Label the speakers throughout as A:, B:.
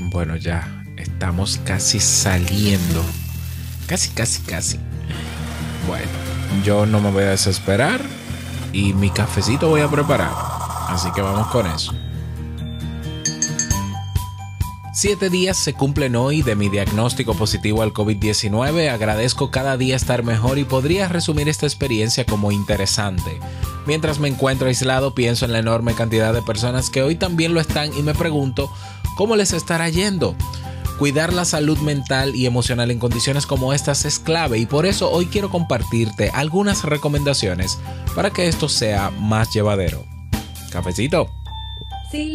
A: Bueno, ya estamos casi saliendo. Casi, casi, casi. Bueno, yo no me voy a desesperar y mi cafecito voy a preparar. Así que vamos con eso. Siete días se cumplen hoy de mi diagnóstico positivo al COVID-19. Agradezco cada día estar mejor y podría resumir esta experiencia como interesante. Mientras me encuentro aislado, pienso en la enorme cantidad de personas que hoy también lo están y me pregunto cómo les estará yendo. Cuidar la salud mental y emocional en condiciones como estas es clave y por eso hoy quiero compartirte algunas recomendaciones para que esto sea más llevadero. Cafecito.
B: Si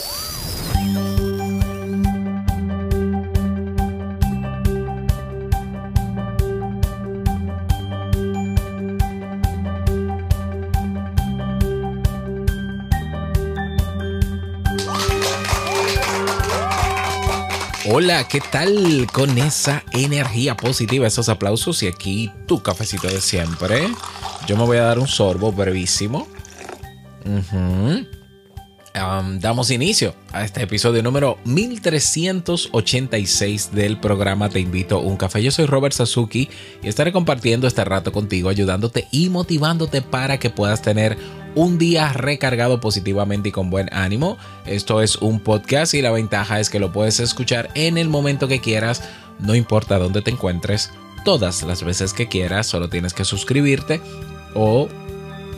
A: Hola, ¿qué tal con esa energía positiva, esos aplausos y aquí tu cafecito de siempre? Yo me voy a dar un sorbo brevísimo. Damos inicio a este episodio número 1386 del programa Te invito a un café. Yo soy Robert Sasuki y estaré compartiendo este rato contigo, ayudándote y motivándote para que puedas tener día recargado positivamente y con buen ánimo. Esto es un podcast y la ventaja es que lo puedes escuchar en el momento que quieras, no importa dónde te encuentres, todas las veces que quieras, solo tienes que suscribirte o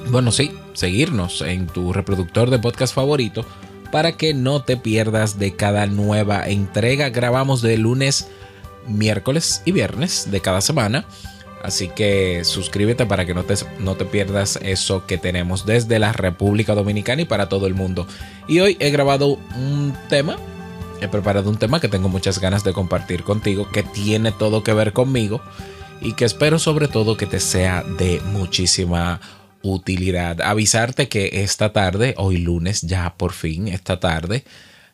A: bueno, sí, seguirnos en tu reproductor de podcast favorito para que no te pierdas de cada nueva entrega. Grabamos de lunes, miércoles y viernes de cada semana. Así que suscríbete para que no te, no te pierdas eso que tenemos desde la República Dominicana y para todo el mundo. Y hoy he grabado un tema, he preparado un tema que tengo muchas ganas de compartir contigo, que tiene todo que ver conmigo y que espero sobre todo que te sea de muchísima utilidad. Avisarte que esta tarde, hoy lunes, ya por fin, esta tarde,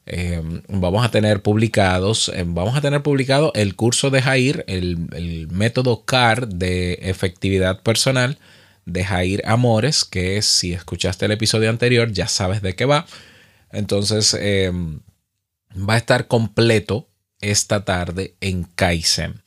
A: eh, vamos a tener publicados, eh, vamos a tener publicado el curso de Jair, el, método CAR de efectividad personal de Jair Amores, que si escuchaste el episodio anterior ya sabes de qué va. Entonces eh, va a estar completo esta tarde en Kaizen.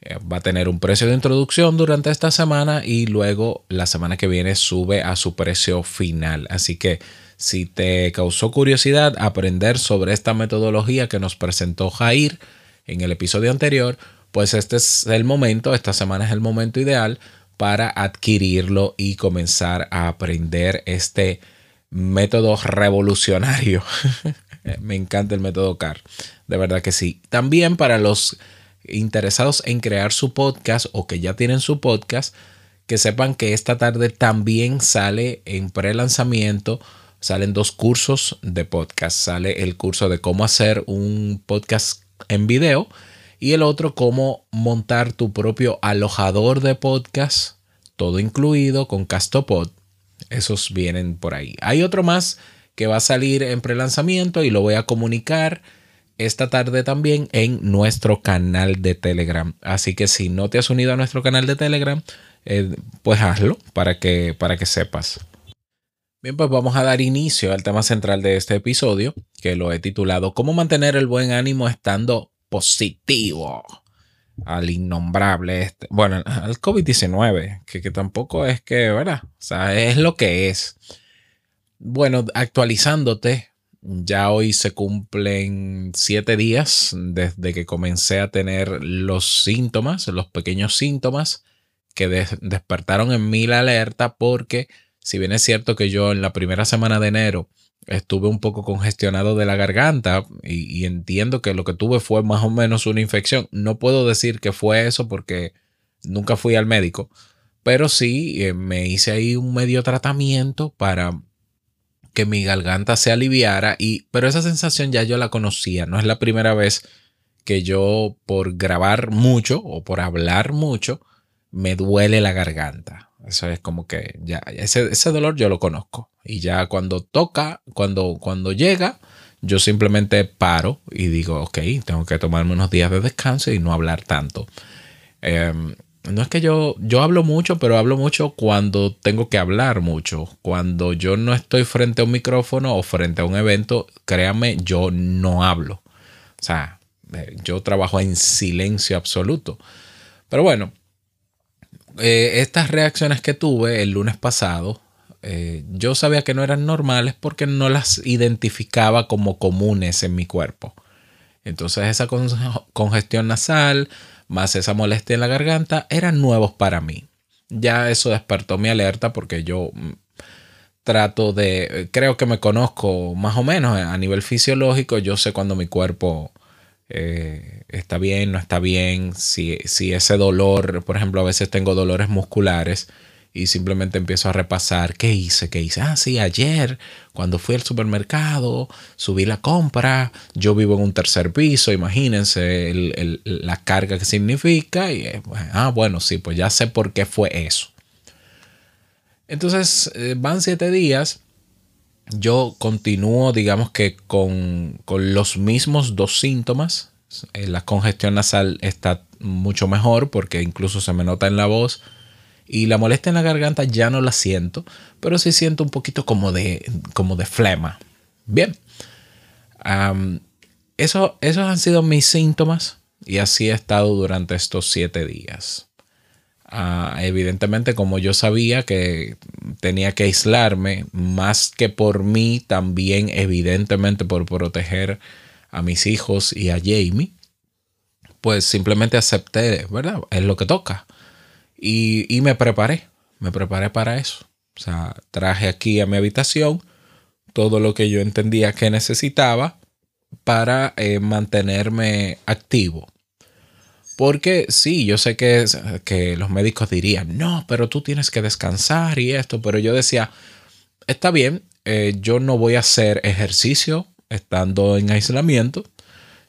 A: Eh, Va a tener un precio de introducción durante esta semana y luego la semana que viene sube a su precio final. Así que si te causó curiosidad aprender sobre esta metodología que nos presentó Jair en el episodio anterior, pues este es el momento, esta semana es el momento ideal para adquirirlo y comenzar a aprender este método revolucionario. Me encanta el método CAR, de verdad que sí. También para los interesados en crear su podcast o que ya tienen su podcast, que sepan que esta tarde también sale en pre-lanzamiento, salen dos cursos de podcast. Sale el curso de cómo hacer un podcast en video y el otro cómo montar tu propio alojador de podcast, todo incluido con Castopod. Esos vienen por ahí. Hay otro más que va a salir en pre-lanzamiento y lo voy a comunicar esta tarde también en nuestro canal de Telegram. Así que si no te has unido a nuestro canal de Telegram, eh, pues hazlo para que, para que sepas. Bien, pues vamos a dar inicio al tema central de este episodio, que lo he titulado ¿Cómo mantener el buen ánimo estando positivo? Al innombrable, este, bueno, al COVID-19, que, que tampoco es que, ¿verdad? O sea, es lo que es. Bueno, actualizándote, ya hoy se cumplen siete días desde que comencé a tener los síntomas, los pequeños síntomas que des- despertaron en mí la alerta porque si bien es cierto que yo en la primera semana de enero estuve un poco congestionado de la garganta y, entiendo que lo que tuve fue más o menos una infección. No puedo decir que fue eso porque nunca fui al médico, pero sí eh, me hice ahí un medio tratamiento para que mi garganta se aliviara y pero esa sensación ya yo la conocía, no es la primera vez que yo por grabar mucho o por hablar mucho me duele la garganta. Eso es como que ya ese, ese dolor yo lo conozco y ya cuando toca, cuando cuando llega, yo simplemente paro y digo, ok, tengo que tomarme unos días de descanso y no hablar tanto. Em, no es que yo, yo hablo mucho, pero hablo mucho cuando tengo que hablar mucho. Cuando yo no estoy frente a un micrófono o frente a un evento, créame, yo no hablo. O sea, eh, yo trabajo en silencio absoluto. Pero bueno, eh, estas reacciones que tuve el lunes pasado, eh, yo sabía que no eran normales porque no las identificaba como comunes en mi cuerpo. Entonces esa con- congestión nasal, más esa molestia en la garganta, eran nuevos para mí. Ya eso despertó mi alerta porque yo mm, trato de, creo que me conozco más o menos a nivel fisiológico, yo sé cuando mi cuerpo eh, está bien, no está bien, si, si ese dolor, por ejemplo, a veces tengo dolores musculares y simplemente empiezo a repasar qué hice, qué hice. Ah, sí, ayer cuando fui al supermercado, subí la compra, yo vivo en un tercer piso, imagínense el- el- la carga que significa. Y, eh, ah, bueno, sí, pues ya sé por qué fue eso. Entonces, eh, van siete días. Yo continúo, digamos que con, con los mismos dos síntomas. Eh, la congestión nasal está mucho mejor porque incluso se me nota en la voz. Y la molestia en la garganta ya no la siento, pero sí siento un poquito como de, como de flema. Bien. Eso, esos han sido mis síntomas y así he estado durante estos siete días. Ah, evidentemente, como yo sabía que tenía que aislarme, más que por mí, también evidentemente por proteger a mis hijos y a Jamie, pues simplemente acepté, ¿verdad? Es lo que toca. Y, y me preparé, me preparé para eso. O sea, traje aquí a mi habitación todo lo que yo entendía que necesitaba para eh, mantenerme activo. Porque sí, yo sé que, que los médicos dirían, no, pero tú tienes que descansar y esto, pero yo decía, está bien, eh, yo no voy a hacer ejercicio estando en aislamiento,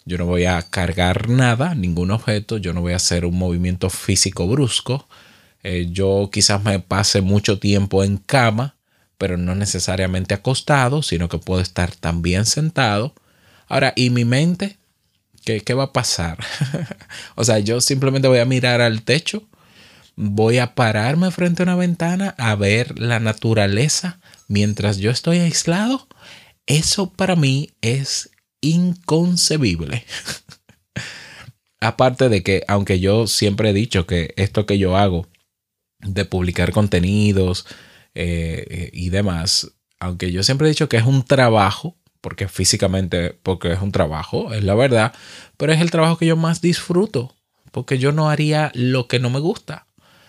A: yo no voy a cargar nada, ningún objeto, yo no voy a hacer un movimiento físico brusco, eh, yo quizás me pase mucho tiempo en cama, pero no necesariamente acostado, sino que puedo estar también sentado. Ahora, ¿y mi mente? ¿Qué, va a pasar? o sea, yo simplemente voy a mirar al techo, voy a pararme frente a una ventana a ver la naturaleza mientras yo estoy aislado. Eso para mí es inconcebible. Aparte de que, aunque yo siempre he dicho que esto que yo hago de publicar contenidos eh, eh, y demás, aunque yo siempre he dicho que es un trabajo, porque físicamente, porque es un trabajo, es la verdad, pero es el trabajo que yo más disfruto, porque yo no haría lo que no me gusta.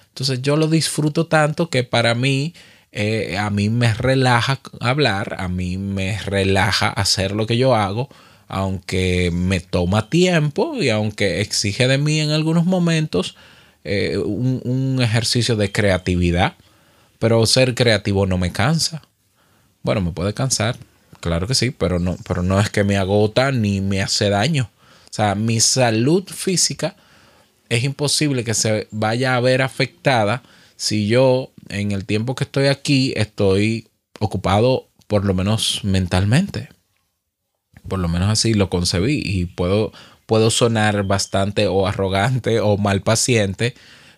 A: Entonces yo lo disfruto tanto que para mí, eh, a mí me relaja hablar, a mí me relaja hacer lo que yo hago, aunque me toma tiempo y aunque exige de mí en algunos momentos eh, un, un ejercicio de creatividad, pero ser creativo no me cansa. Bueno, me puede cansar, claro que sí, pero no, pero no es que me agota ni me hace daño. O sea, mi salud física es imposible que se vaya a ver afectada si yo en el tiempo que estoy aquí estoy ocupado por lo menos mentalmente. Por lo menos así lo concebí y puedo, puedo sonar bastante o arrogante o mal paciente,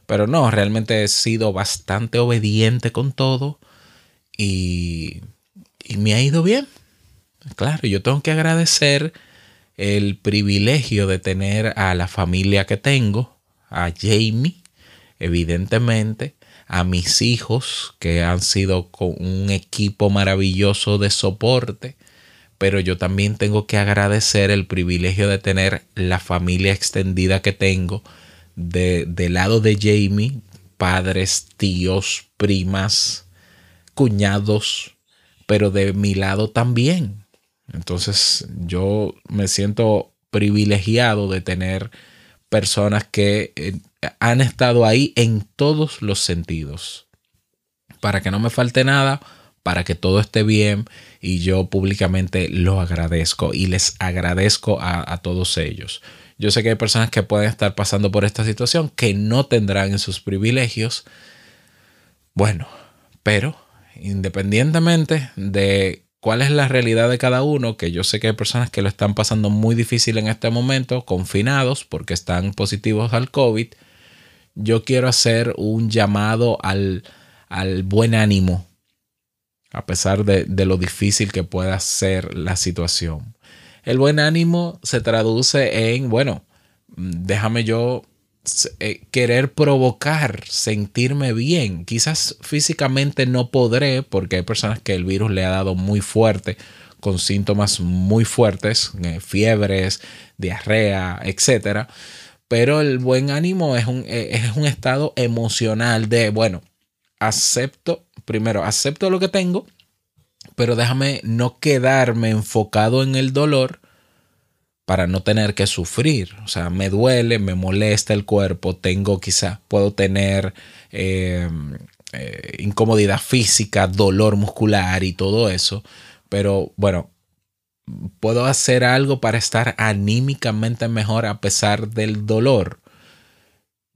A: pero no, realmente he sido bastante obediente con todo y, y me ha ido bien. Claro, yo tengo que agradecer el privilegio de tener a la familia que tengo, a Jamie, evidentemente, a mis hijos, que han sido con un equipo maravilloso de soporte, pero yo también tengo que agradecer el privilegio de tener la familia extendida que tengo de, del lado de Jamie, padres, tíos, primas, cuñados, pero de mi lado también. Entonces yo me siento privilegiado de tener personas que eh, han estado ahí en todos los sentidos. Para que no me falte nada, para que todo esté bien y yo públicamente lo agradezco y les agradezco a, a todos ellos. Yo sé que hay personas que pueden estar pasando por esta situación que no tendrán esos privilegios. Bueno, pero independientemente de cuál es la realidad de cada uno, que yo sé que hay personas que lo están pasando muy difícil en este momento, confinados porque están positivos al COVID, yo quiero hacer un llamado al, al buen ánimo, a pesar de, de lo difícil que pueda ser la situación. El buen ánimo se traduce en, bueno, déjame yo eh, querer provocar, sentirme bien. Quizás físicamente no podré porque hay personas que el virus le ha dado muy fuerte, con síntomas muy fuertes, eh, fiebres, diarrea, etcétera. Pero el buen ánimo es un, eh, es un estado emocional de, bueno, acepto, primero, acepto lo que tengo, pero déjame no quedarme enfocado en el dolor para no tener que sufrir. O sea, me duele, me molesta el cuerpo, tengo quizás, puedo tener eh, eh, incomodidad física, dolor muscular y todo eso, pero bueno, puedo hacer algo para estar anímicamente mejor a pesar del dolor.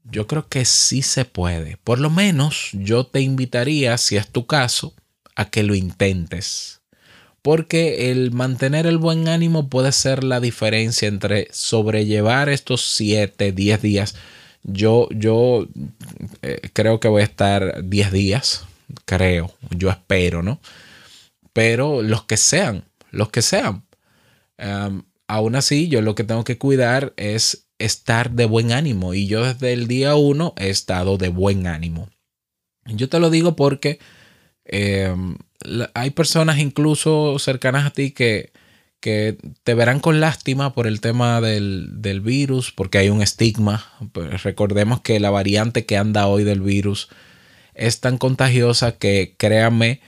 A: Yo creo que sí se puede. Por lo menos yo te invitaría, si es tu caso, a que lo intentes porque el mantener el buen ánimo puede ser la diferencia entre sobrellevar estos 7, 10 días. Yo, yo eh, creo que voy a estar 10 días, creo, yo espero, ¿no? Pero los que sean, los que sean. Um, aún así, yo lo que tengo que cuidar es estar de buen ánimo y yo desde el día 1 he estado de buen ánimo. Yo te lo digo porque... Eh, hay personas incluso cercanas a ti que, que te verán con lástima por el tema del, del, virus, porque hay un estigma. Pues recordemos que la variante que anda hoy del virus es tan contagiosa que créanme,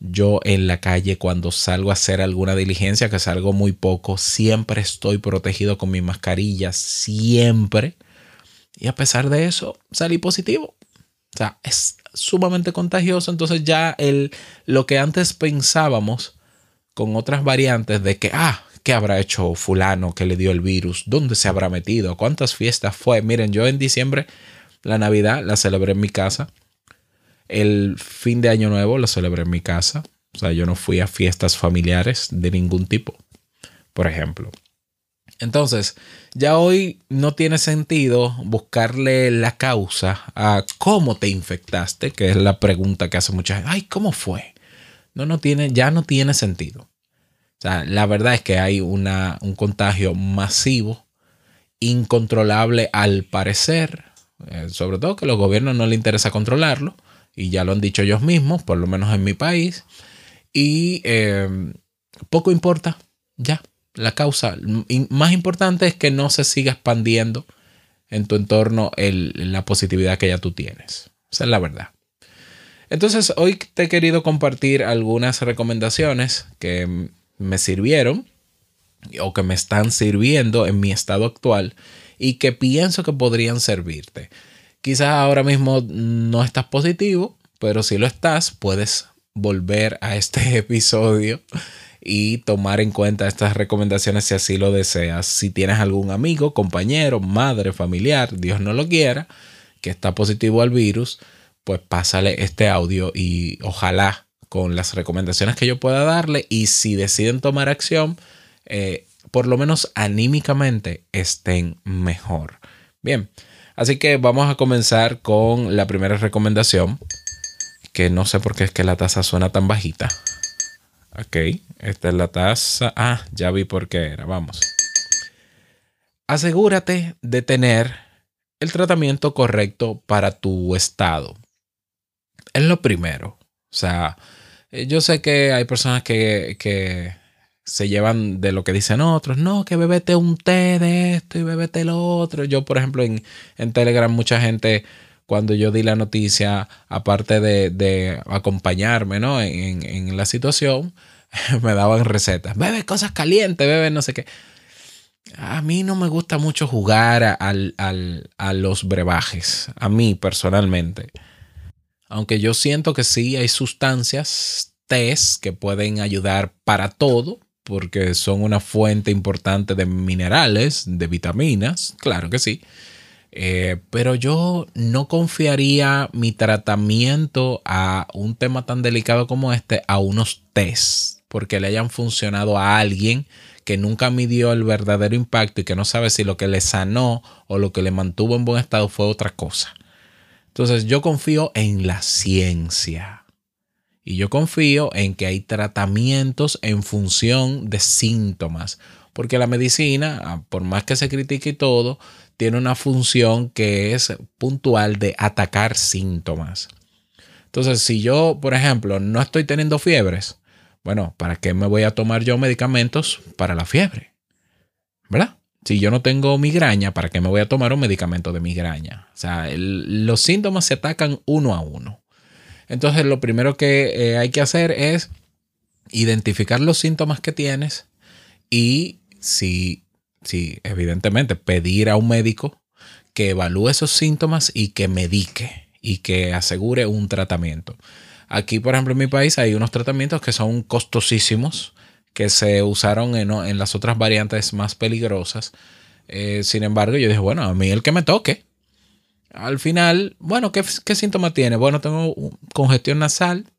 A: yo en la calle cuando salgo a hacer alguna diligencia, que salgo muy poco, siempre estoy protegido con mi mascarilla, siempre. Y a pesar de eso, salí positivo. O sea, es sumamente contagioso. Entonces ya el, lo que antes pensábamos con otras variantes de que, ah, ¿qué habrá hecho fulano que le dio el virus? ¿Dónde se habrá metido? ¿Cuántas fiestas fue? Miren, yo en diciembre la Navidad la celebré en mi casa. El fin de Año Nuevo lo celebré en mi casa. O sea, yo no fui a fiestas familiares de ningún tipo, por ejemplo. Entonces, ya hoy no tiene sentido buscarle la causa a cómo te infectaste, que es la pregunta que hace mucha gente. Ay, ¿cómo fue? No, no tiene, ya no tiene sentido. O sea, la verdad es que hay una, un contagio masivo, incontrolable al parecer, eh, sobre todo que a los gobiernos no les interesa controlarlo, y ya lo han dicho ellos mismos, por lo menos en mi país, y eh, poco importa, ya, la causa más importante es que no se siga expandiendo en tu entorno el, la positividad que ya tú tienes. Esa es la verdad. Entonces, hoy te he querido compartir algunas recomendaciones que me sirvieron o que me están sirviendo en mi estado actual y que pienso que podrían servirte. Quizás ahora mismo no estás positivo, pero si lo estás, puedes volver a este episodio y tomar en cuenta estas recomendaciones si así lo deseas. Si tienes algún amigo, compañero, madre, familiar, Dios no lo quiera, que está positivo al virus, pues pásale este audio y ojalá con las recomendaciones que yo pueda darle y si deciden tomar acción, eh, por lo menos anímicamente estén mejor. Bien, así que vamos a comenzar con la primera recomendación, que no sé por qué es que la tasa suena tan bajita. Ok, esta es la taza. Ah, ya vi por qué era. Vamos. Asegúrate de tener el tratamiento correcto para tu estado. Es lo primero. O sea, eh, yo sé que hay personas que, que se llevan de lo que dicen otros. No, que bebete un té de esto y bebete lo otro. Yo, por ejemplo, en, en Telegram mucha gente cuando yo di la noticia, aparte de, acompañarme ¿no? en la situación, me daban recetas. Bebe cosas calientes, bebe no sé qué. A mí no me gusta mucho jugar a, al- al- a los brebajes, a mí personalmente. Aunque yo siento que sí hay sustancias, test, que pueden ayudar para todo, porque son una fuente importante de minerales, de vitaminas, claro que sí. Eh, pero yo no confiaría mi tratamiento a un tema tan delicado como este a unos test, porque le hayan funcionado a alguien que nunca midió el verdadero impacto y que no sabe si lo que le sanó o lo que le mantuvo en buen estado fue otra cosa. Entonces yo confío en la ciencia. Y yo confío en que hay tratamientos en función de síntomas. Porque la medicina, ah, por más que se critique todo, tiene una función que es puntual de atacar síntomas. Entonces, si yo, por ejemplo, no estoy teniendo fiebres, bueno, ¿para qué me voy a tomar yo medicamentos para la fiebre? ¿Verdad? Si yo no tengo migraña, ¿para qué me voy a tomar un medicamento de migraña? O sea, los síntomas se atacan uno a uno. Entonces, lo primero que eh, hay que hacer es identificar los síntomas que tienes y si, si, evidentemente, pedir a un médico que evalúe esos síntomas y que medique y que asegure un tratamiento. Aquí, por ejemplo, en mi país hay unos tratamientos que son costosísimos, que se usaron en, en las otras variantes más peligrosas. Eh, sin embargo, yo dije, bueno, a mí el que me toque. Al final, bueno, ¿qué, qué síntoma tiene? Bueno, tengo congestión nasal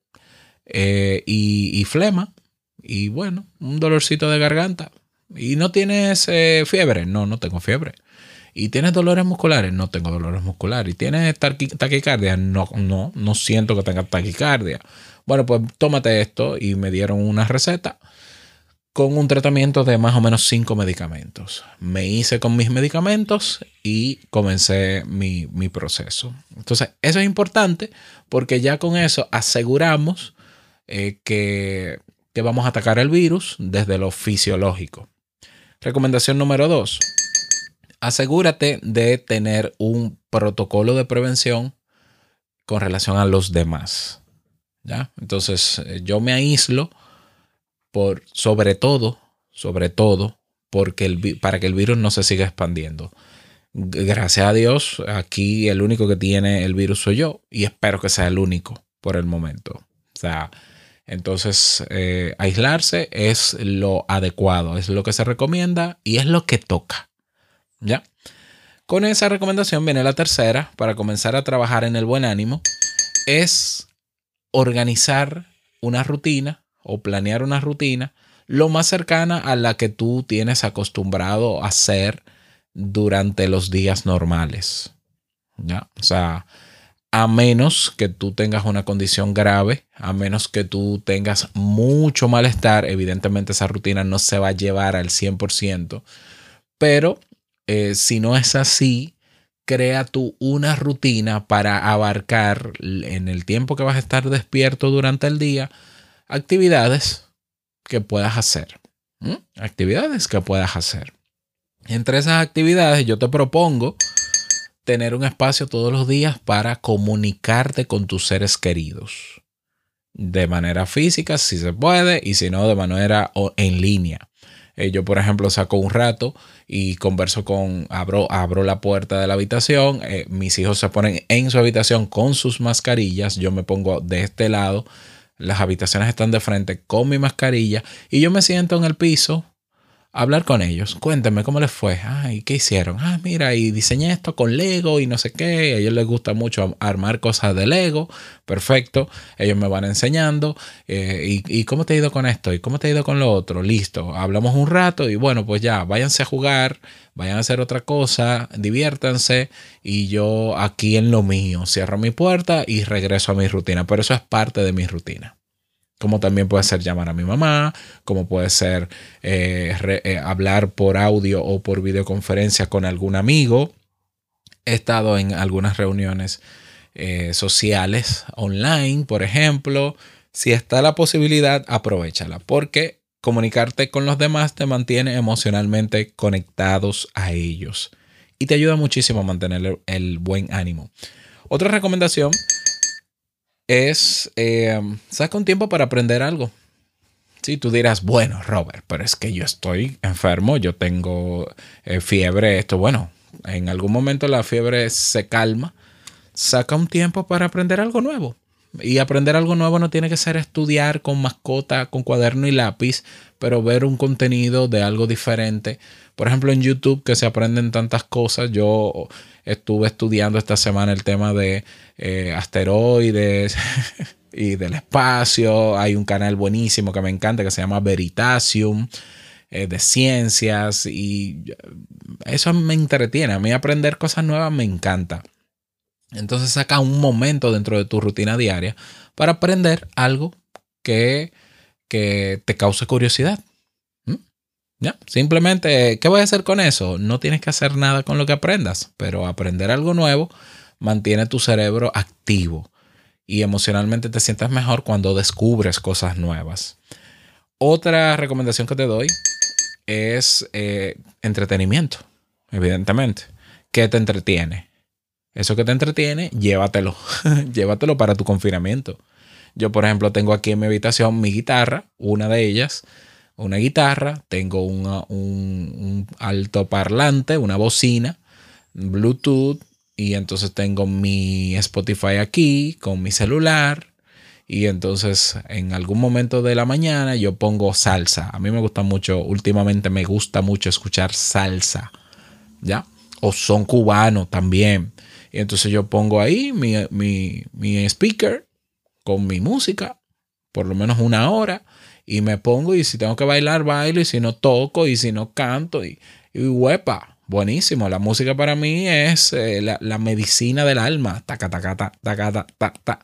A: eh, y, y flema. Y bueno, un dolorcito de garganta. ¿Y no tienes eh, fiebre? No, no tengo fiebre. ¿Y tienes dolores musculares? No tengo dolores musculares. ¿Y tienes taqui- taquicardia? No, no, no siento que tenga taquicardia. Bueno, pues tómate esto y me dieron una receta con un tratamiento de más o menos cinco medicamentos. Me hice con mis medicamentos y comencé mi, mi proceso. Entonces, eso es importante porque ya con eso aseguramos eh, que, que vamos a atacar el virus desde lo fisiológico. Recomendación número dos. Asegúrate de tener un protocolo de prevención con relación a los demás. ¿Ya? Entonces, eh, yo me aíslo por sobre todo, sobre todo, porque el, para que el virus no se siga expandiendo. Gracias a Dios, aquí el único que tiene el virus soy yo y espero que sea el único por el momento. O sea, entonces eh, aislarse es lo adecuado, es lo que se recomienda y es lo que toca. ¿Ya? Con esa recomendación viene la tercera para comenzar a trabajar en el buen ánimo. Es organizar una rutina o planear una rutina lo más cercana a la que tú tienes acostumbrado a hacer durante los días normales. ¿Ya? O sea, a menos que tú tengas una condición grave, a menos que tú tengas mucho malestar, evidentemente esa rutina no se va a llevar al 100%, pero eh, si no es así, crea tú una rutina para abarcar en el tiempo que vas a estar despierto durante el día actividades que puedas hacer. Actividades que puedas hacer. Entre esas actividades yo te propongo tener un espacio todos los días para comunicarte con tus seres queridos. De manera física, si se puede, y si no, de manera en línea. Eh, yo, por ejemplo, saco un rato y converso con, abro, abro la puerta de la habitación, eh, mis hijos se ponen en su habitación con sus mascarillas, yo me pongo de este lado, las habitaciones están de frente con mi mascarilla y yo me siento en el piso hablar con ellos. Cuéntenme cómo les fue. Ay, ¿qué hicieron? Ah, mira, y diseñé esto con Lego y no sé qué. A ellos les gusta mucho armar cosas de Lego. Perfecto. Ellos me van enseñando. eh, y, y cómo te ha ido con esto? ¿Y cómo te ha ido con lo otro? Listo. Hablamos un rato y bueno, pues ya, váyanse a jugar, vayan a hacer otra cosa, diviértanse. Y yo aquí en lo mío, cierro mi puerta y regreso a mi rutina. Pero eso es parte de mi rutina como también puede ser llamar a mi mamá, como puede ser eh, eh, hablar por audio o por videoconferencia con algún amigo. He estado en algunas reuniones eh, sociales online, por ejemplo. Si está la posibilidad, aprovechala, porque comunicarte con los demás te mantiene emocionalmente conectados a ellos y te ayuda muchísimo a mantener el buen ánimo. Otra recomendación es eh, saca un tiempo para aprender algo. Sí, tú dirás, bueno, Robert, pero es que yo estoy enfermo, yo tengo eh, fiebre, esto, bueno, en algún momento la fiebre se calma. Saca un tiempo para aprender algo nuevo. Y aprender algo nuevo no tiene que ser estudiar con mascota, con cuaderno y lápiz, pero ver un contenido de algo diferente. Por ejemplo, en YouTube que se aprenden tantas cosas. Yo estuve estudiando esta semana el tema de eh, asteroides y del espacio. Hay un canal buenísimo que me encanta que se llama Veritasium eh, de ciencias y eso me entretiene. A mí aprender cosas nuevas me encanta. Entonces saca un momento dentro de tu rutina diaria para aprender algo que, que te cause curiosidad. ¿Mm? ¿Ya? Simplemente, ¿qué voy a hacer con eso? No tienes que hacer nada con lo que aprendas, pero aprender algo nuevo mantiene tu cerebro activo y emocionalmente te sientes mejor cuando descubres cosas nuevas. Otra recomendación que te doy es eh, entretenimiento, evidentemente. ¿Qué te entretiene? Eso que te entretiene, llévatelo. llévatelo para tu confinamiento. Yo, por ejemplo, tengo aquí en mi habitación mi guitarra, una de ellas, una guitarra, tengo un, un altoparlante, una bocina, Bluetooth, y entonces tengo mi Spotify aquí con mi celular. Y entonces en algún momento de la mañana yo pongo salsa. A mí me gusta mucho, últimamente me gusta mucho escuchar salsa. ¿Ya? O son cubano también. Y entonces yo pongo ahí mi, mi, mi speaker con mi música, por lo menos una hora, y me pongo y si tengo que bailar, bailo, y si no toco, y si no canto, y, y huepa, buenísimo. La música para mí es eh, la, la medicina del alma. Taca, taca, ta, taca, ta, ta, ta.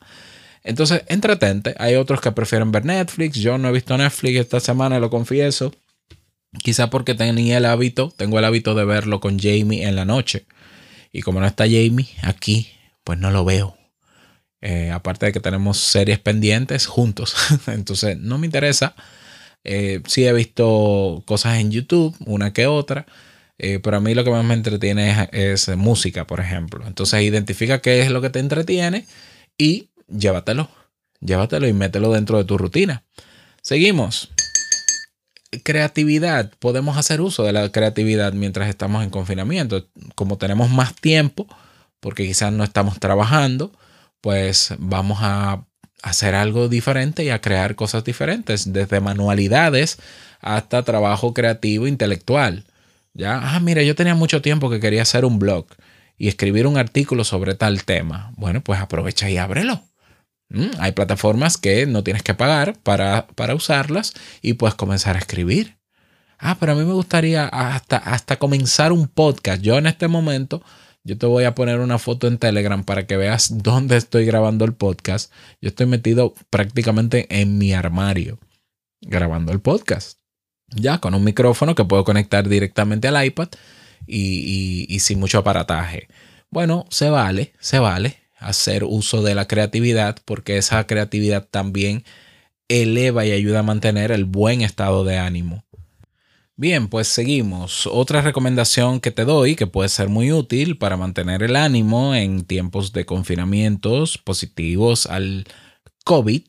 A: Entonces, entretente. Hay otros que prefieren ver Netflix. Yo no he visto Netflix esta semana, lo confieso. Quizá porque tenía el hábito, tengo el hábito de verlo con Jamie en la noche. Y como no está Jamie aquí, pues no lo veo. Eh, aparte de que tenemos series pendientes juntos. Entonces, no me interesa. Eh, sí he visto cosas en YouTube, una que otra. eh, pero a mí lo que más me entretiene es, es música, por ejemplo. Entonces, identifica qué es lo que te entretiene y llévatelo. Llévatelo y mételo dentro de tu rutina. Seguimos creatividad, podemos hacer uso de la creatividad mientras estamos en confinamiento. Como tenemos más tiempo, porque quizás no estamos trabajando, pues vamos a hacer algo diferente y a crear cosas diferentes, desde manualidades hasta trabajo creativo intelectual. Ya, ah, mira, yo tenía mucho tiempo que quería hacer un blog y escribir un artículo sobre tal tema. Bueno, pues aprovecha y ábrelo. Mm, Hay plataformas que no tienes que pagar para, para usarlas y puedes comenzar a escribir. Ah, pero a mí me gustaría hasta, hasta comenzar un podcast. Yo en este momento, yo te voy a poner una foto en Telegram para que veas dónde estoy grabando el podcast. Yo estoy metido prácticamente en mi armario grabando el podcast. Ya con un micrófono que puedo conectar directamente al iPad y, y- y sin mucho aparataje. Bueno, se vale, se vale hacer uso de la creatividad porque esa creatividad también eleva y ayuda a mantener el buen estado de ánimo. Bien, pues seguimos. Otra recomendación que te doy que puede ser muy útil para mantener el ánimo en tiempos de confinamientos positivos al COVID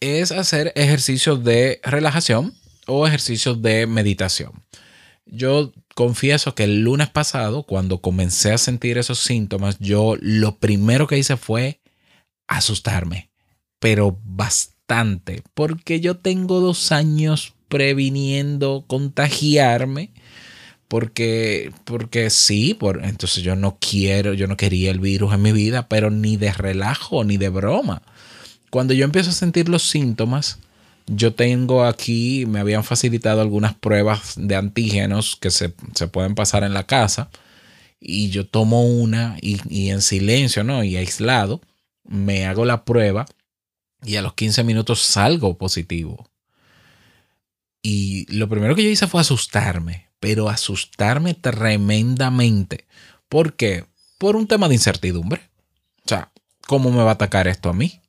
A: es hacer ejercicios de relajación o ejercicios de meditación. Yo confieso que el lunes pasado, cuando comencé a sentir esos síntomas, yo lo primero que hice fue asustarme, pero bastante, porque yo tengo dos años previniendo contagiarme. Porque, porque sí, por, entonces yo no quiero, yo no quería el virus en mi vida, pero ni de relajo, ni de broma. Cuando yo empiezo a sentir los síntomas, yo tengo aquí, me habían facilitado algunas pruebas de antígenos que se, se pueden pasar en la casa. Y yo tomo una y, y en silencio, ¿no? Y aislado, me hago la prueba y a los 15 minutos salgo positivo. Y lo primero que yo hice fue asustarme, pero asustarme tremendamente. ¿Por qué? Por un tema de incertidumbre. O sea, ¿cómo me va a atacar esto a mí?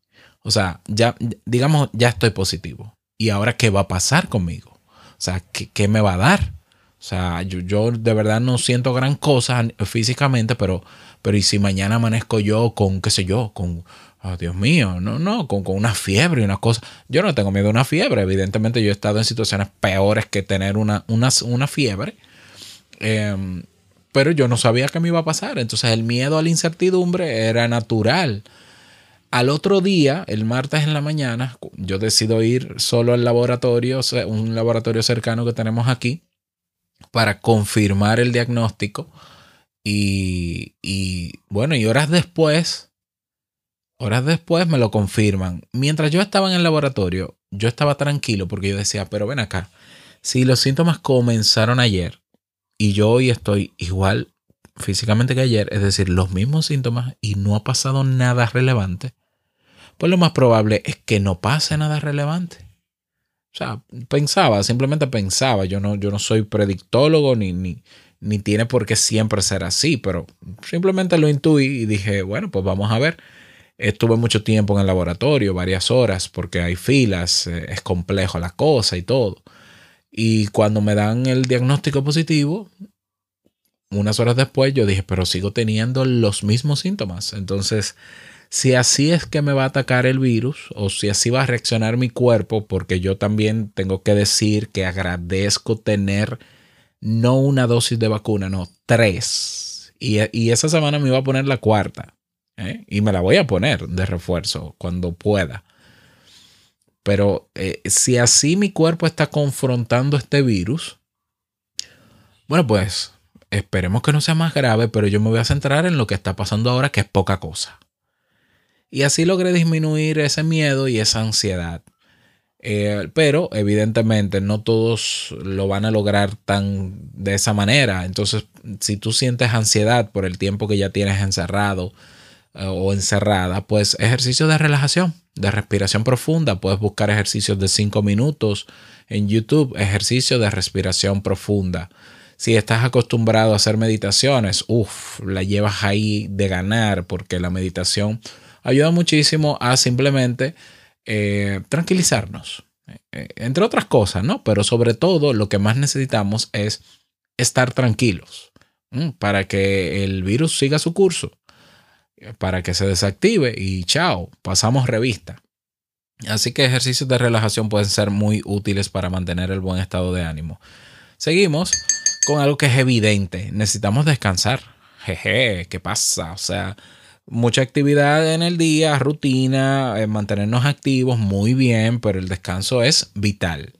A: O sea, ya, digamos, ya estoy positivo. ¿Y ahora qué va a pasar conmigo? O sea, ¿qué, qué me va a dar? O sea, yo, yo de verdad no siento gran cosa físicamente, pero, pero ¿y si mañana amanezco yo con, qué sé yo, con, oh, Dios mío, no, no, con, con una fiebre y una cosa? Yo no tengo miedo a una fiebre, evidentemente yo he estado en situaciones peores que tener una, una, una fiebre. Em, pero yo no sabía qué me iba a pasar. Entonces el miedo a la incertidumbre era natural. Al otro día, el martes en la mañana, yo decido ir solo al laboratorio, un laboratorio cercano que tenemos aquí, para confirmar el diagnóstico. Y, bueno, y horas después, horas después me lo confirman. Mientras yo estaba en el laboratorio, yo estaba tranquilo porque yo decía, pero ven acá, si los síntomas comenzaron ayer, y yo hoy estoy igual físicamente que ayer, es decir, los mismos síntomas y no ha pasado nada relevante, pues lo más probable es que no pase nada relevante. O sea, pensaba, simplemente pensaba, yo no, yo no soy predictólogo ni, ni, ni tiene por qué siempre ser así, pero simplemente lo intuí y dije, bueno, pues vamos a ver. Estuve mucho tiempo en el laboratorio, varias horas, porque hay filas, eh, es complejo la cosa y todo. Y cuando me dan el diagnóstico positivo, unas horas después yo dije, pero sigo teniendo los mismos síntomas. Entonces, si así es que me va a atacar el virus o si así va a reaccionar mi cuerpo, porque yo también tengo que decir que agradezco tener no una dosis de vacuna, no, tres. Y, esa semana me iba a poner la cuarta. ¿eh? Y me la voy a poner de refuerzo cuando pueda. Pero eh, si así mi cuerpo está confrontando este virus, bueno, pues esperemos que no sea más grave, pero yo me voy a centrar en lo que está pasando ahora, que es poca cosa. Y así logré disminuir ese miedo y esa ansiedad. Eh, pero evidentemente no todos lo van a lograr tan de esa manera. Entonces, si tú sientes ansiedad por el tiempo que ya tienes encerrado eh, o encerrada, pues ejercicio de relajación de respiración profunda. Puedes buscar ejercicios de 5 minutos en YouTube, ejercicio de respiración profunda. Si estás acostumbrado a hacer meditaciones, uff, la llevas ahí de ganar porque la meditación ayuda muchísimo a simplemente eh, tranquilizarnos, eh, entre otras cosas, ¿no? Pero sobre todo lo que más necesitamos es estar tranquilos para que el virus siga su curso para que se desactive y chao, pasamos revista. Así que ejercicios de relajación pueden ser muy útiles para mantener el buen estado de ánimo. Seguimos con algo que es evidente. Necesitamos descansar. Jeje, ¿qué pasa? O sea, mucha actividad en el día, rutina, eh, mantenernos activos, muy bien, pero el descanso es vital.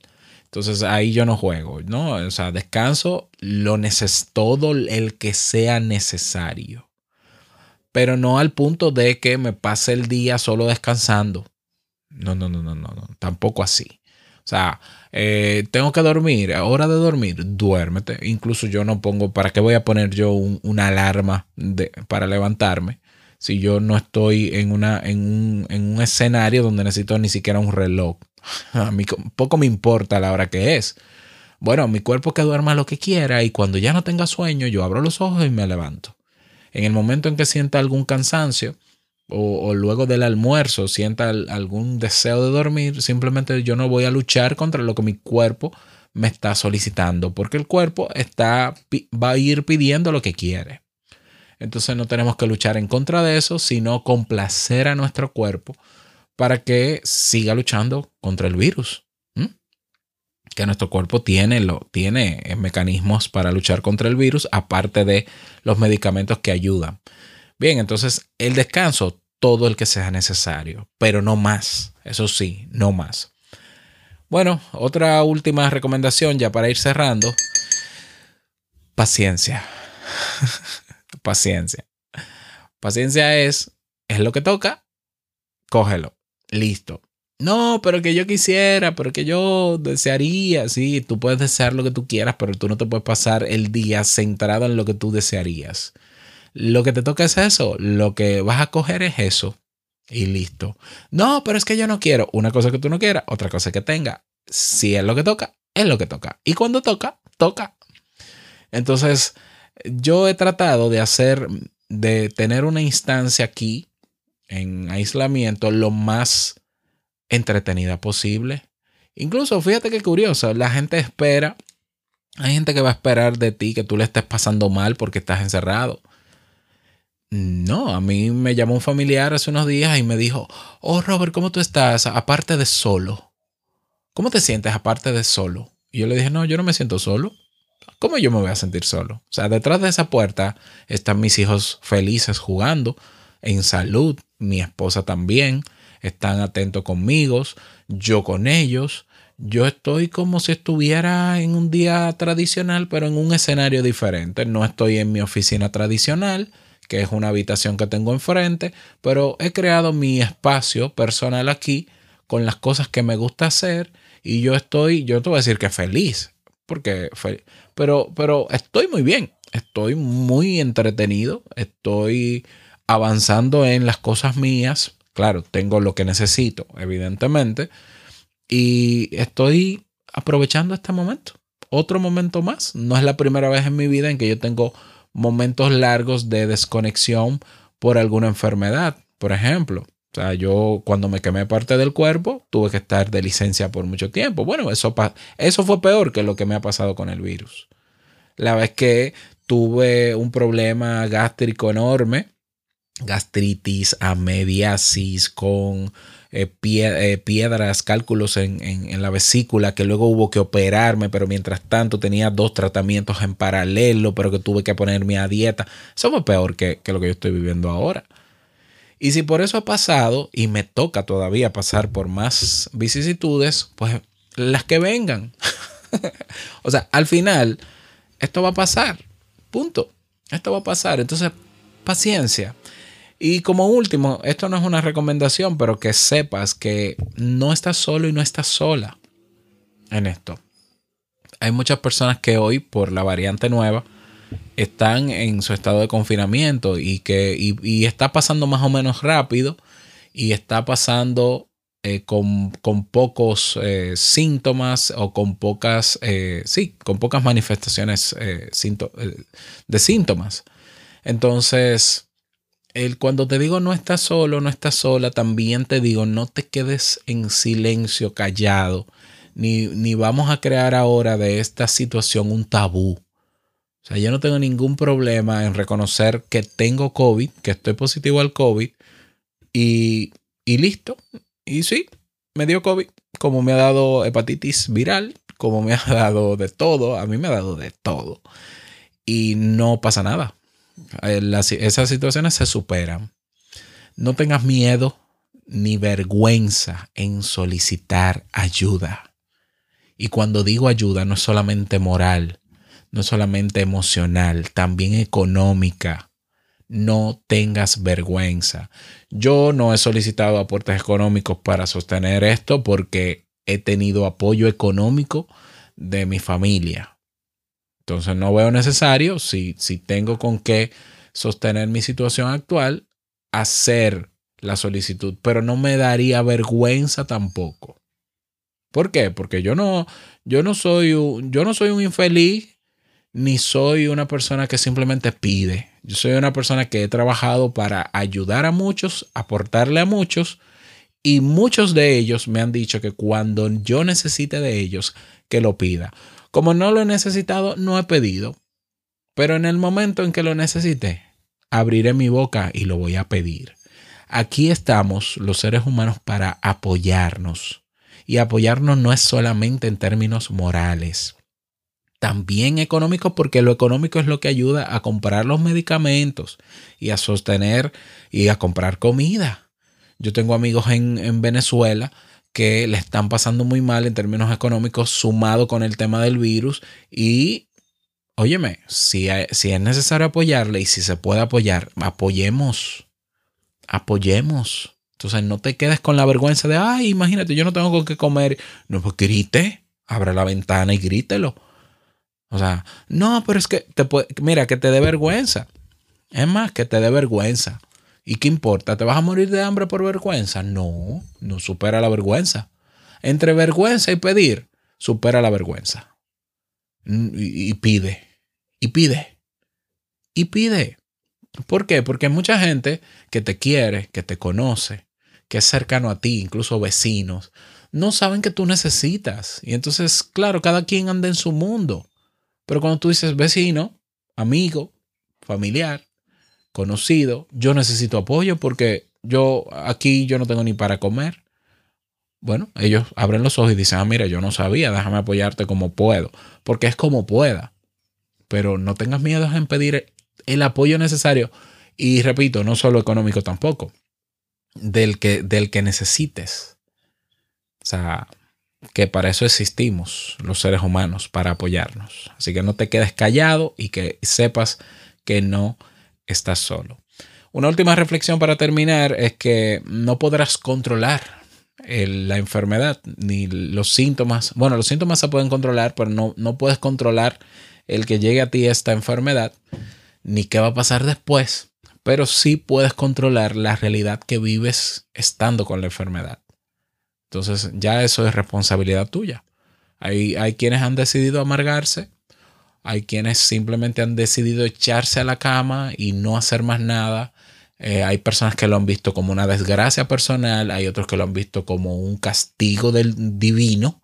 A: Entonces ahí yo no juego, ¿no? O sea, descanso lo neces todo el que sea necesario pero no al punto de que me pase el día solo descansando. No, no, no, no, no, no. tampoco así. O sea, eh, tengo que dormir, hora de dormir, duérmete. Incluso yo no pongo, ¿para qué voy a poner yo una alarma de, para levantarme? Si yo no estoy en, una, en, un, en un escenario donde necesito ni siquiera un reloj. A mí poco me importa la hora que es. Bueno, mi cuerpo que duerma lo que quiera y cuando ya no tenga sueño, yo abro los ojos y me levanto. En el momento en que sienta algún cansancio o, luego del almuerzo sienta algún deseo de dormir, simplemente yo no voy a luchar contra lo que mi cuerpo me está solicitando, porque el cuerpo está, va a ir pidiendo lo que quiere. Entonces no tenemos que luchar en contra de eso, sino complacer a nuestro cuerpo para que siga luchando contra el virus que nuestro cuerpo tiene, lo, tiene eh, mecanismos para luchar contra el virus, aparte de los medicamentos que ayudan. Bien, entonces el descanso, todo el que sea necesario, pero no más. Eso sí, no más. Bueno, otra última recomendación ya para ir cerrando. Paciencia. Paciencia. Paciencia es, es lo que toca, cógelo. Listo. No, pero que yo quisiera, pero que yo desearía, sí, tú puedes desear lo que tú quieras, pero tú no te puedes pasar el día centrado en lo que tú desearías. Lo que te toca es eso, lo que vas a coger es eso y listo. No, pero es que yo no quiero una cosa que tú no quieras, otra cosa que tenga. Si es lo que toca, es lo que toca. Y cuando toca, toca. Entonces, yo he tratado de hacer, de tener una instancia aquí en aislamiento lo más entretenida posible. Incluso, fíjate qué curioso, la gente espera Hay gente que va a esperar de ti que tú le estés pasando mal porque estás encerrado. No, a mí me llamó un familiar hace unos días y me dijo, oh Robert, ¿cómo tú estás? Aparte de solo. ¿Cómo te sientes aparte de solo? Y yo le dije, no, yo no me siento solo. ¿Cómo yo me voy a sentir solo? O sea, detrás de esa puerta están mis hijos felices jugando, en salud, mi esposa también, están atentos conmigo, yo con ellos. Yo estoy como si estuviera en un día tradicional, pero en un escenario diferente. No estoy en mi oficina tradicional, que es una habitación que tengo enfrente, pero he creado mi espacio personal aquí con las cosas que me gusta hacer y yo estoy, yo te voy a decir que feliz, porque, pero, pero estoy muy bien, estoy muy entretenido, estoy avanzando en las cosas mías, claro, tengo lo que necesito, evidentemente, y estoy aprovechando este momento, otro momento más, no es la primera vez en mi vida en que yo tengo momentos largos de desconexión por alguna enfermedad, por ejemplo. O sea, yo cuando me quemé parte del cuerpo tuve que estar de licencia por mucho tiempo. Bueno, eso, eso fue peor que lo que me ha pasado con el virus. La vez que tuve un problema gástrico enorme, gastritis, amediasis, con eh, eh, piedras, cálculos en, en- en la vesícula, que luego hubo que operarme, pero mientras tanto tenía dos tratamientos en paralelo, pero que tuve que ponerme a dieta. Eso fue peor que, que lo que yo estoy viviendo ahora. Y si por eso ha pasado y me toca todavía pasar por más vicisitudes, pues las que vengan. o sea, al final, esto va a pasar. Punto. Esto va a pasar. Entonces, paciencia. Y como último, esto no es una recomendación, pero que sepas que no estás solo y no estás sola en esto. Hay muchas personas que hoy, por la variante nueva, están en su estado de confinamiento y que y, está pasando más o menos rápido y está pasando eh, con, con pocos eh, síntomas o con pocas, eh, sí, con pocas manifestaciones de síntomas. Entonces, el, cuando te digo no estás solo, no estás sola, también te digo no te quedes en silencio, callado, ni, ni vamos a crear ahora de esta situación un tabú. O sea, yo no tengo ningún problema en reconocer que tengo COVID, que estoy positivo al COVID y, y listo. Y sí, me dio COVID, como me ha dado hepatitis viral, como me ha dado de todo, a mí me ha dado de todo. Y no pasa nada. Eh, esas situaciones se superan. No tengas miedo ni vergüenza en solicitar ayuda. Y cuando digo ayuda, no es solamente moral, no solamente emocional, también económica. No tengas vergüenza. Yo no he solicitado aportes económicos para sostener esto porque he tenido apoyo económico de mi familia. Entonces no veo necesario, si, si tengo con qué sostener mi situación actual, hacer la solicitud, pero no me daría vergüenza tampoco. ¿Por qué? Porque yo no, yo no soy yo no soy un infeliz, ni soy una persona que simplemente pide. Yo soy una persona que he trabajado para ayudar a muchos, aportarle a muchos, y muchos de ellos me han dicho que cuando yo necesite de ellos, que lo pida. Como no lo he necesitado, no he pedido. Pero en el momento en que lo necesite, abriré mi boca y lo voy a pedir. Aquí estamos los seres humanos para apoyarnos. Y apoyarnos no es solamente en términos morales, también económicos, porque lo económico es lo que ayuda a comprar los medicamentos y a sostener y a comprar comida. Yo tengo amigos en, en Venezuela que le están pasando muy mal en términos económicos, sumado con el tema del virus. Y, óyeme, si, si es necesario apoyarle y si se puede apoyar, apoyemos. Apoyemos. Entonces no te quedes con la vergüenza de, ay, imagínate, yo no tengo con qué comer. No, pues grite, abre la ventana y grítelo. O sea, no, pero es que te puede, mira, que te dé vergüenza. Es más, que te dé vergüenza. ¿Y qué importa? ¿Te vas a morir de hambre por vergüenza? No, no supera la vergüenza. Entre vergüenza y pedir, supera la vergüenza. Mm, Y, pide, y pide, y pide. ¿Por qué? Porque hay mucha gente que te quiere, que te conoce, que es cercano a ti, incluso vecinos, no saben que tú necesitas. Y entonces, claro, cada quien anda en su mundo. Pero cuando tú dices vecino, amigo, familiar, conocido, yo necesito apoyo porque yo aquí yo no tengo ni para comer. Bueno, ellos abren los ojos y dicen, ah, mira, yo no sabía, déjame apoyarte como puedo, porque es como pueda. Pero no tengas miedo en pedir el apoyo necesario. Y repito, no solo económico tampoco, del que, del que necesites. O sea, que para eso existimos los seres humanos, para apoyarnos. Así que no te quedes callado y que sepas que no estás solo. Una última reflexión para terminar es que no podrás controlar el- la enfermedad ni los síntomas. Bueno, los síntomas se pueden controlar, pero no, no puedes controlar el que llegue a ti esta enfermedad ni qué va a pasar después, pero sí puedes controlar la realidad que vives estando con la enfermedad. Entonces ya eso es responsabilidad tuya. Hay, hay quienes han decidido amargarse, hay quienes simplemente han decidido echarse a la cama y no hacer más nada. Eh, hay personas que lo han visto como una desgracia personal, hay otros que lo han visto como un castigo del divino.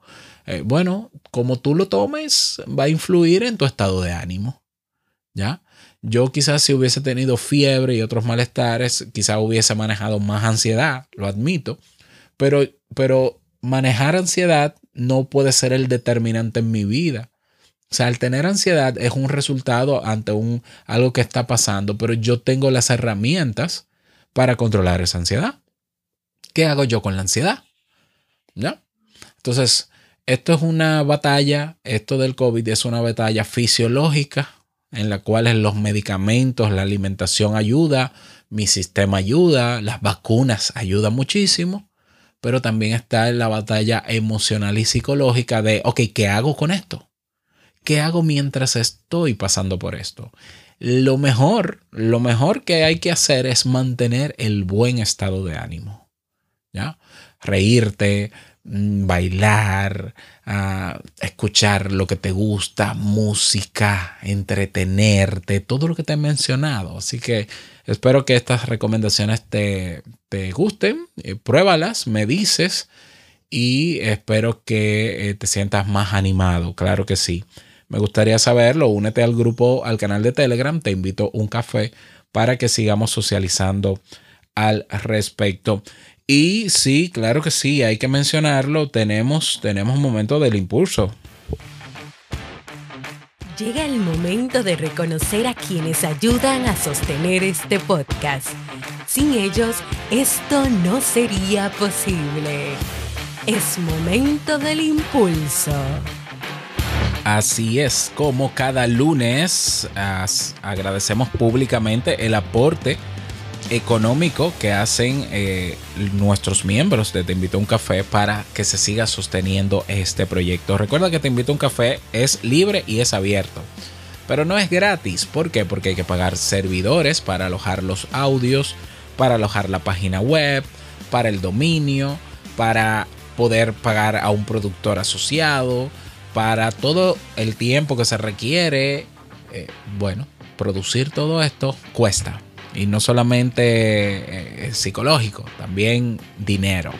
A: Eh, bueno, como tú lo tomes, va a influir en tu estado de ánimo. ¿Ya? Yo quizás si hubiese tenido fiebre y otros malestares, quizás hubiese manejado más ansiedad, lo admito, pero, pero manejar ansiedad no puede ser el determinante en mi vida. O sea, el tener ansiedad es un resultado ante un, algo que está pasando, pero yo tengo las herramientas para controlar esa ansiedad. ¿Qué hago yo con la ansiedad? ¿Ya? Entonces, esto es una batalla, esto del COVID es una batalla fisiológica en la cual los medicamentos, la alimentación ayuda, mi sistema ayuda, las vacunas ayudan muchísimo, pero también está la batalla emocional y psicológica de, ok, ¿qué hago con esto? ¿Qué hago mientras estoy pasando por esto? Lo mejor, lo mejor que hay que hacer es mantener el buen estado de ánimo. ¿Ya? Reírte, bailar, ah, escuchar lo que te gusta, música, entretenerte, todo lo que te he mencionado. Así que espero que estas recomendaciones te, te gusten, eh, pruébalas, me dices y espero que eh, te sientas más animado, claro que sí. Me gustaría saberlo, únete al grupo, al canal de Telegram, te invito a un café para que sigamos socializando al respecto. Y sí, claro que sí, hay que mencionarlo, tenemos, tenemos momento del impulso.
C: Llega el momento de reconocer a quienes ayudan a sostener este podcast. Sin ellos, esto no sería posible. Es momento del impulso.
A: Así es, como cada lunes agradecemos públicamente el aporte económico que hacen eh, nuestros miembros de Te Invito a un Café para que se siga sosteniendo este proyecto. Recuerda que Te Invito a un Café es libre y es abierto, pero no es gratis. ¿Por qué? Porque hay que pagar servidores para alojar los audios, para alojar la página web, para el dominio, para poder pagar a un productor asociado, para todo el tiempo que se requiere. eh, bueno, producir todo esto cuesta. Y no solamente eh, es psicológico, también dinero.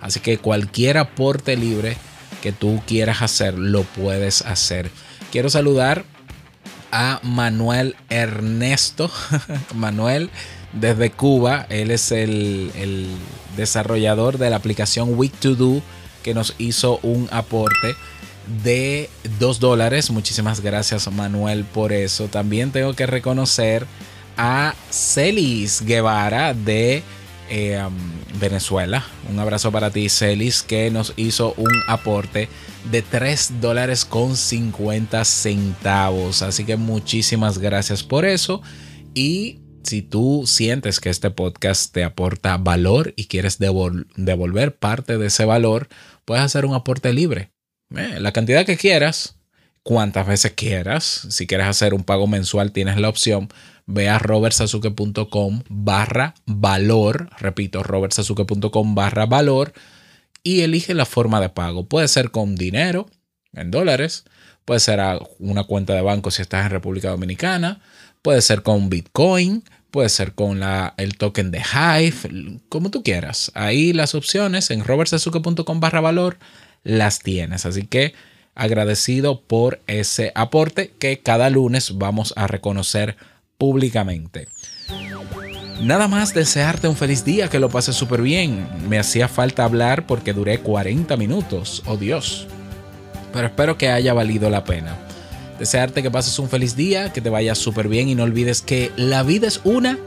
A: Así que cualquier aporte libre que tú quieras hacer, lo puedes hacer. Quiero saludar a Manuel Ernesto. Manuel desde Cuba. Él es el, el desarrollador de la aplicación Week to Do que nos hizo un aporte de 2 dólares. Muchísimas gracias Manuel por eso. También tengo que reconocer a Celis Guevara de eh, um, Venezuela. Un abrazo para ti, Celis, que nos hizo un aporte de 3 dólares con 50 centavos. Así que muchísimas gracias por eso. Y si tú sientes que este podcast te aporta valor y quieres devol- devolver parte de ese valor, puedes hacer un aporte libre. Eh, la cantidad que quieras, cuantas veces quieras. Si quieres hacer un pago mensual, tienes la opción. Ve a robertsazuke.com barra valor. Repito, robertsazuke.com barra valor y elige la forma de pago. Puede ser con dinero, en dólares. Puede ser a una cuenta de banco si estás en República Dominicana. Puede ser con Bitcoin. Puede ser con la, el token de Hive. Como tú quieras. Ahí las opciones en robertsazuke.com barra valor las tienes. Así que agradecido por ese aporte que cada lunes vamos a reconocer públicamente. Nada más desearte un feliz día, que lo pases súper bien. Me hacía falta hablar porque duré 40 minutos, oh Dios. Pero espero que haya valido la pena. Desearte que pases un feliz día, que te vaya súper bien y no olvides que la vida es una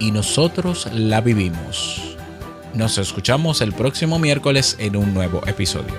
A: y nosotros la vivimos. Nos escuchamos el próximo miércoles en un nuevo episodio.